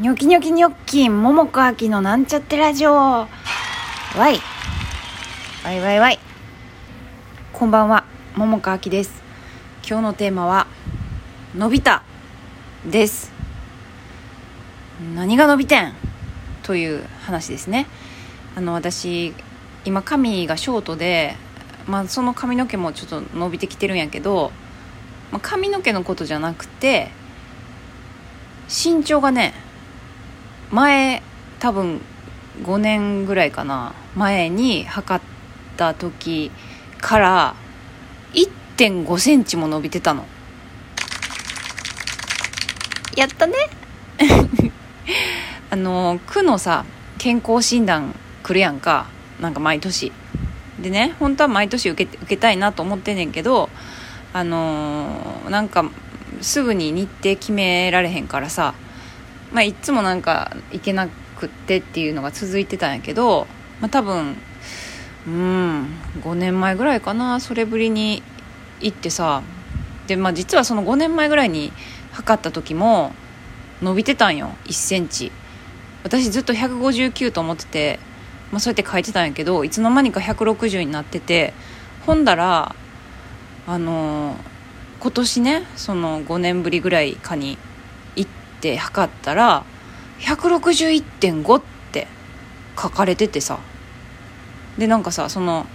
ニョキニョキニョッキン、ももこあきのなんちゃってラジオ。わい。わいわいわい。こんばんは、ももこあきです。今日のテーマは、伸びた。です。何が伸びてん？という話ですね。あの、私、今髪がショートで、まあその髪の毛もちょっと伸びてきてるんやけど、まあ、髪の毛のことじゃなくて、身長がね前多分5年ぐらいかな。前に測った時から1 5センチも伸びてたの。やったね。あの区のさ健康診断来るやんか。なんか毎年。でね本当は毎年受け受けたいなと思ってんねんけどあのーなんかすぐに日程決められへんからさ、まあ、いつもなんか行けなくってっていうのが続いてたんやけど、まあ、多分うん5年前ぐらいかなそれぶりに行ってさで、まあ、実はその5年前ぐらいに測った時も伸びてたんよ1センチ。私ずっと159と思ってて、まあ、そうやって書いてたんやけどいつの間にか160になっててほんだらあのー今年ねその5年ぶりぐらいかにって測ったら161.5って書かれててさでなんかさその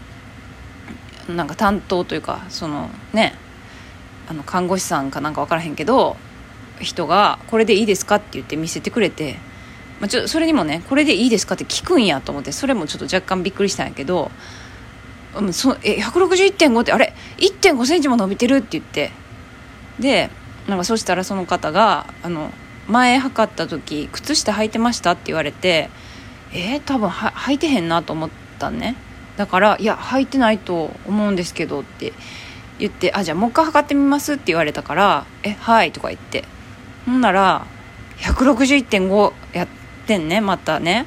なんか担当というかそのねあの看護師さんかなんか分からへんけど人が「これでいいですか?」って言って見せてくれて、まあ、ちょそれにもね「これでいいですか?」って聞くんやと思ってそれもちょっと若干びっくりしたんやけどうん、そえ161.5ってあれ1 5センチも伸びてるって言ってでなんかそしたらその方があの前測った時靴下履いてましたって言われてえー、多分は履いてへんなと思ったね。だから「いや履いてないと思うんですけど」って言って「あじゃあもう一回測ってみます」って言われたから「えはい」とか言って。ほんなら161.5やってんねまたね。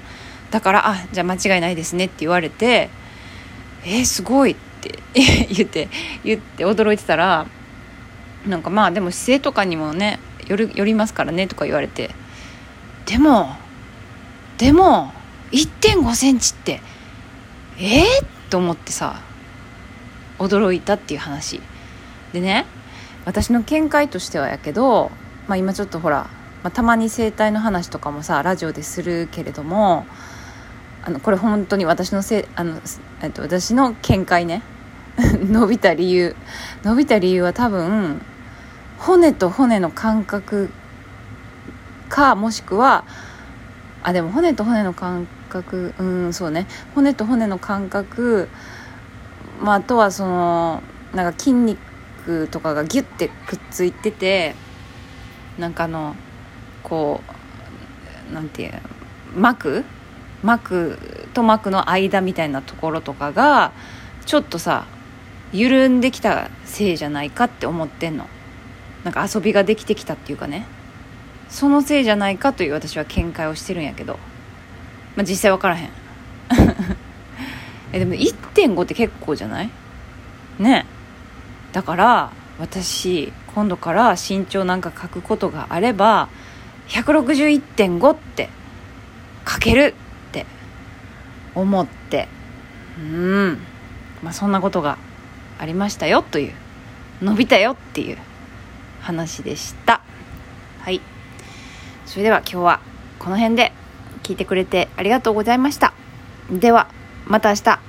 だから「あじゃあ間違いないですね」って言われてえー、すごいって 言って言って驚いてたらなんかまあでも姿勢とかにもねよるよりますからねとか言われて。でもでも1 5センチってえー、と思ってさ驚いたっていう話。でね私の見解としてはやけど、まあ、今ちょっとほら、まあ、たまに整体の話とかもさラジオでするけれどもあのこれ本当に私のせあの、えっと、私の見解ね。伸びた理由。伸びた理由は多分骨と骨の感覚かもしくはあでも骨と骨の感覚うんそうね。骨と骨の感覚、まあ、あとはそのなんか筋肉とかがギュッてくっついててなんかあのこうなんていう膜？膜と膜の間みたいなところとかがちょっとさ緩んできたせいじゃないかって思ってんの。なんか遊びができてきたっていうかね。そのせいじゃないかという私は見解をしてるんやけど、まあ、実際分からへん。えでも1.5って結構じゃない？ね。だから私今度から身長なんか書くことがあれば161.5って書けるって思って。うん。まあそんなことがありましたよという。伸びたよっていう。話でした。はい。それでは今日はこの辺で聞いてくれてありがとうございました。ではまた明日。